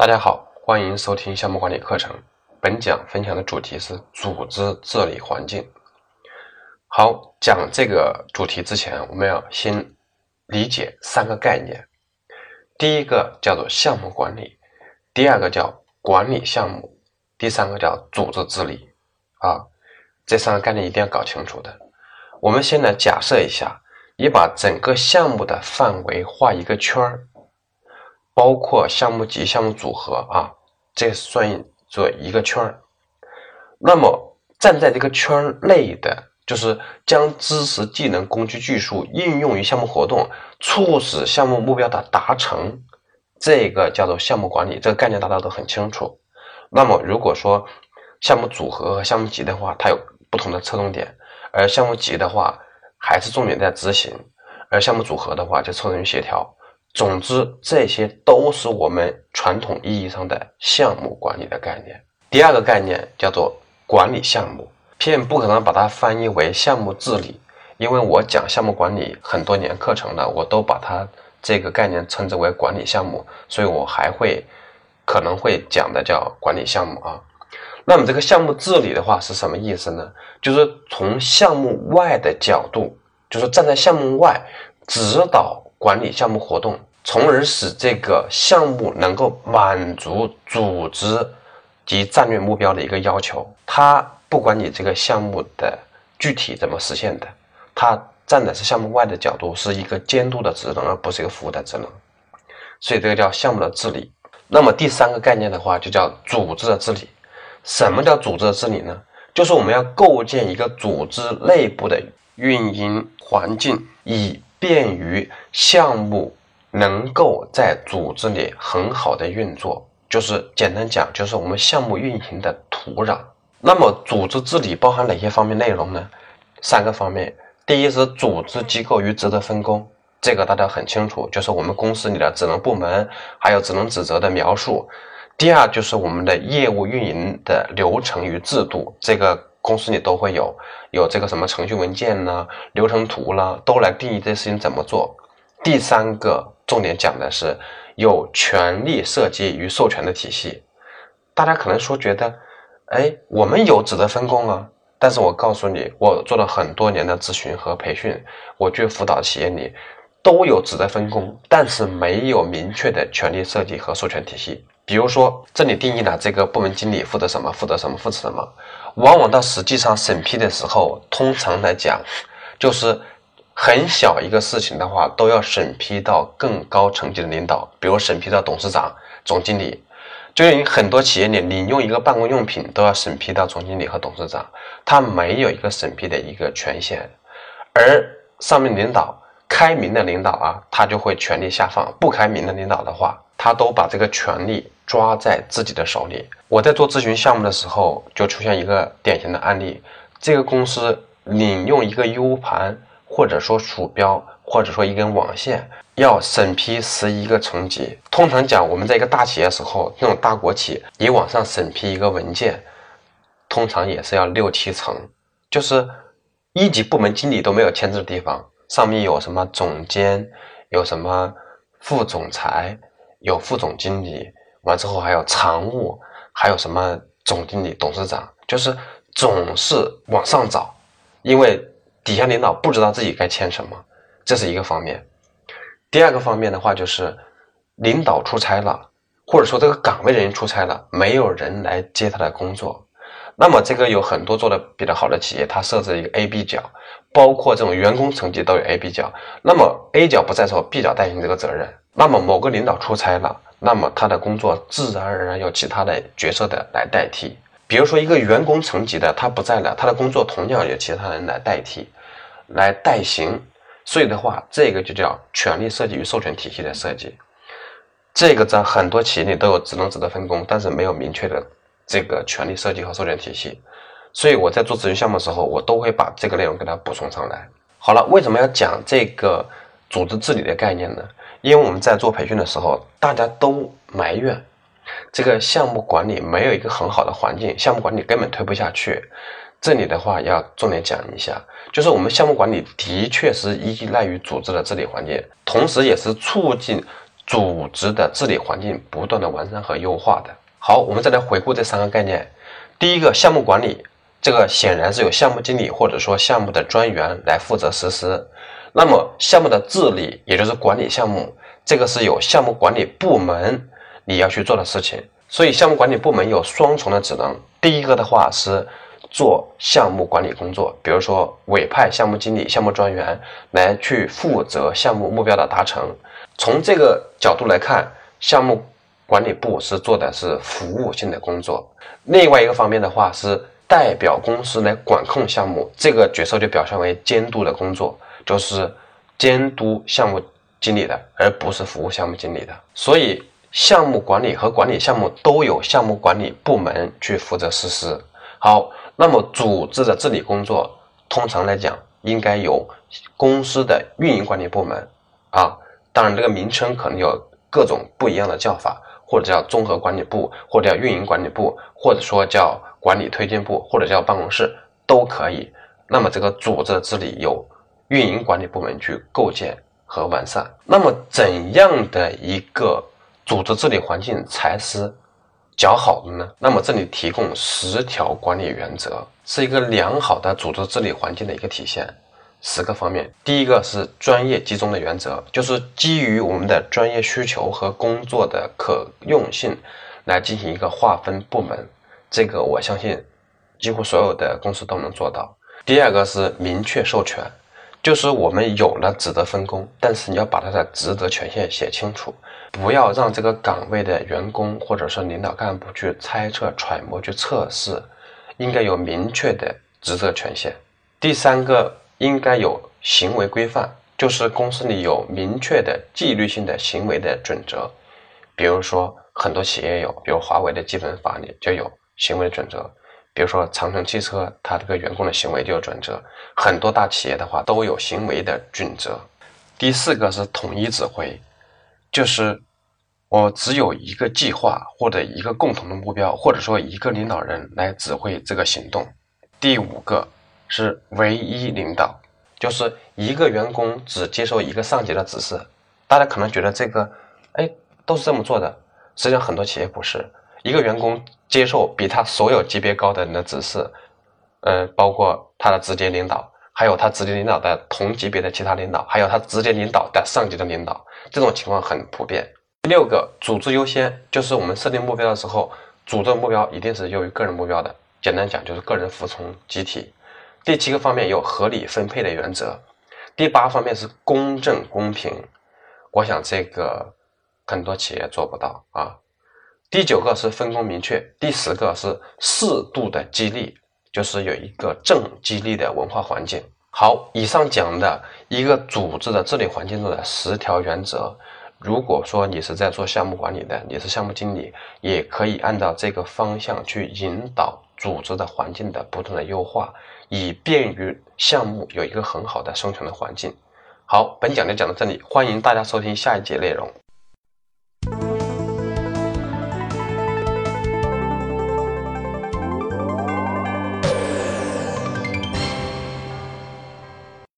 大家好，欢迎收听项目管理课程。本讲分享的主题是组织治理环境。好，讲这个主题之前，我们要先理解三个概念。第一个叫做项目管理，第二个叫管理项目，第三个叫组织治理。啊，这三个概念一定要搞清楚的。我们先来假设一下，你把整个项目的范围画一个圈儿。包括项目级、项目组合啊，这算作一个圈儿。那么站在这个圈儿内的，就是将知识、技能、工具、技术应用于项目活动，促使项目目标的达成，这个叫做项目管理。这个概念大家都很清楚。那么如果说项目组合和项目级的话，它有不同的侧重点，而项目级的话还是重点在执行，而项目组合的话就侧重于协调。总之，这些都是我们传统意义上的项目管理的概念。第二个概念叫做管理项目，片不可能把它翻译为项目治理，因为我讲项目管理很多年课程了，我都把它这个概念称之为管理项目，所以我还会可能会讲的叫管理项目啊。那么这个项目治理的话是什么意思呢？就是从项目外的角度，就是站在项目外指导。管理项目活动，从而使这个项目能够满足组织及战略目标的一个要求。它不管你这个项目的具体怎么实现的，它站的是项目外的角度，是一个监督的职能，而不是一个服务的职能。所以这个叫项目的治理。那么第三个概念的话，就叫组织的治理。什么叫组织的治理呢？就是我们要构建一个组织内部的运营环境，以。便于项目能够在组织里很好的运作，就是简单讲，就是我们项目运行的土壤。那么，组织治理包含哪些方面内容呢？三个方面。第一是组织机构与职责分工，这个大家很清楚，就是我们公司里的职能部门还有职能职责的描述。第二就是我们的业务运营的流程与制度，这个。公司里都会有有这个什么程序文件呢、流程图啦，都来定义这事情怎么做。第三个重点讲的是有权利设计与授权的体系。大家可能说觉得，哎，我们有职责分工啊，但是我告诉你，我做了很多年的咨询和培训，我去辅导企业里都有职责分工，但是没有明确的权利设计和授权体系。比如说，这里定义了这个部门经理负责什么，负责什么，负责什么。往往到实际上审批的时候，通常来讲，就是很小一个事情的话，都要审批到更高层级的领导，比如审批到董事长、总经理。就你很多企业里，你用一个办公用品都要审批到总经理和董事长，他没有一个审批的一个权限。而上面领导开明的领导啊，他就会权力下放；不开明的领导的话，他都把这个权力。抓在自己的手里。我在做咨询项目的时候，就出现一个典型的案例：这个公司领用一个 U 盘，或者说鼠标，或者说一根网线，要审批十一个层级。通常讲，我们在一个大企业时候，那种大国企，你往上审批一个文件，通常也是要六七层，就是一级部门经理都没有签字的地方，上面有什么总监，有什么副总裁，有副总经理。完之后还有常务，还有什么总经理、董事长，就是总是往上找，因为底下领导不知道自己该签什么，这是一个方面。第二个方面的话，就是领导出差了，或者说这个岗位人员出差了，没有人来接他的工作。那么这个有很多做的比较好的企业，它设置一个 A、B 角，包括这种员工层级都有 A、B 角。那么 A 角不在时候，B 角担心这个责任。那么某个领导出差了。那么他的工作自然而然有其他的角色的来代替，比如说一个员工层级的他不在了，他的工作同样有其他人来代替，来代行。所以的话，这个就叫权力设计与授权体系的设计。这个在很多企业里都有职能职责分工，但是没有明确的这个权力设计和授权体系。所以我在做咨询项目的时候，我都会把这个内容给它补充上来。好了，为什么要讲这个组织治理的概念呢？因为我们在做培训的时候，大家都埋怨这个项目管理没有一个很好的环境，项目管理根本推不下去。这里的话要重点讲一下，就是我们项目管理的确是依赖于组织的治理环境，同时也是促进组织的治理环境不断的完善和优化的。好，我们再来回顾这三个概念。第一个项目管理，这个显然是由项目经理或者说项目的专员来负责实施。那么项目的治理，也就是管理项目，这个是有项目管理部门你要去做的事情。所以项目管理部门有双重的职能。第一个的话是做项目管理工作，比如说委派项目经理、项目专员来去负责项目目标的达成。从这个角度来看，项目。管理部是做的是服务性的工作，另外一个方面的话是代表公司来管控项目，这个角色就表现为监督的工作，就是监督项目经理的，而不是服务项目经理的。所以项目管理和管理项目都有项目管理部门去负责实施。好，那么组织的治理工作，通常来讲应该由公司的运营管理部门啊，当然这个名称可能有各种不一样的叫法。或者叫综合管理部，或者叫运营管理部，或者说叫管理推荐部，或者叫办公室都可以。那么这个组织的治理由运营管理部门去构建和完善。那么怎样的一个组织治理环境才是较好的呢？那么这里提供十条管理原则，是一个良好的组织治理环境的一个体现。十个方面，第一个是专业集中的原则，就是基于我们的专业需求和工作的可用性来进行一个划分部门。这个我相信几乎所有的公司都能做到。第二个是明确授权，就是我们有了职责分工，但是你要把它的职责权限写清楚，不要让这个岗位的员工或者是领导干部去猜测、揣摩、去测试，应该有明确的职责权限。第三个。应该有行为规范，就是公司里有明确的纪律性的行为的准则。比如说，很多企业有，比如华为的基本法里就有行为准则。比如说，长城汽车它这个员工的行为就有准则。很多大企业的话都有行为的准则。第四个是统一指挥，就是我只有一个计划或者一个共同的目标，或者说一个领导人来指挥这个行动。第五个。是唯一领导，就是一个员工只接受一个上级的指示。大家可能觉得这个，哎，都是这么做的。实际上，很多企业不是一个员工接受比他所有级别高的人的指示，呃，包括他的直接领导，还有他直接领导的同级别的其他领导，还有他直接领导的上级的领导，这种情况很普遍。第六个，组织优先，就是我们设定目标的时候，组织目标一定是优于个人目标的。简单讲，就是个人服从集体。第七个方面有合理分配的原则，第八方面是公正公平，我想这个很多企业做不到啊。第九个是分工明确，第十个是适度的激励，就是有一个正激励的文化环境。好，以上讲的一个组织的治理环境中的十条原则，如果说你是在做项目管理的，你是项目经理，也可以按照这个方向去引导组织的环境的不断的优化。以便于项目有一个很好的生存的环境。好，本讲就讲到这里，欢迎大家收听下一节内容。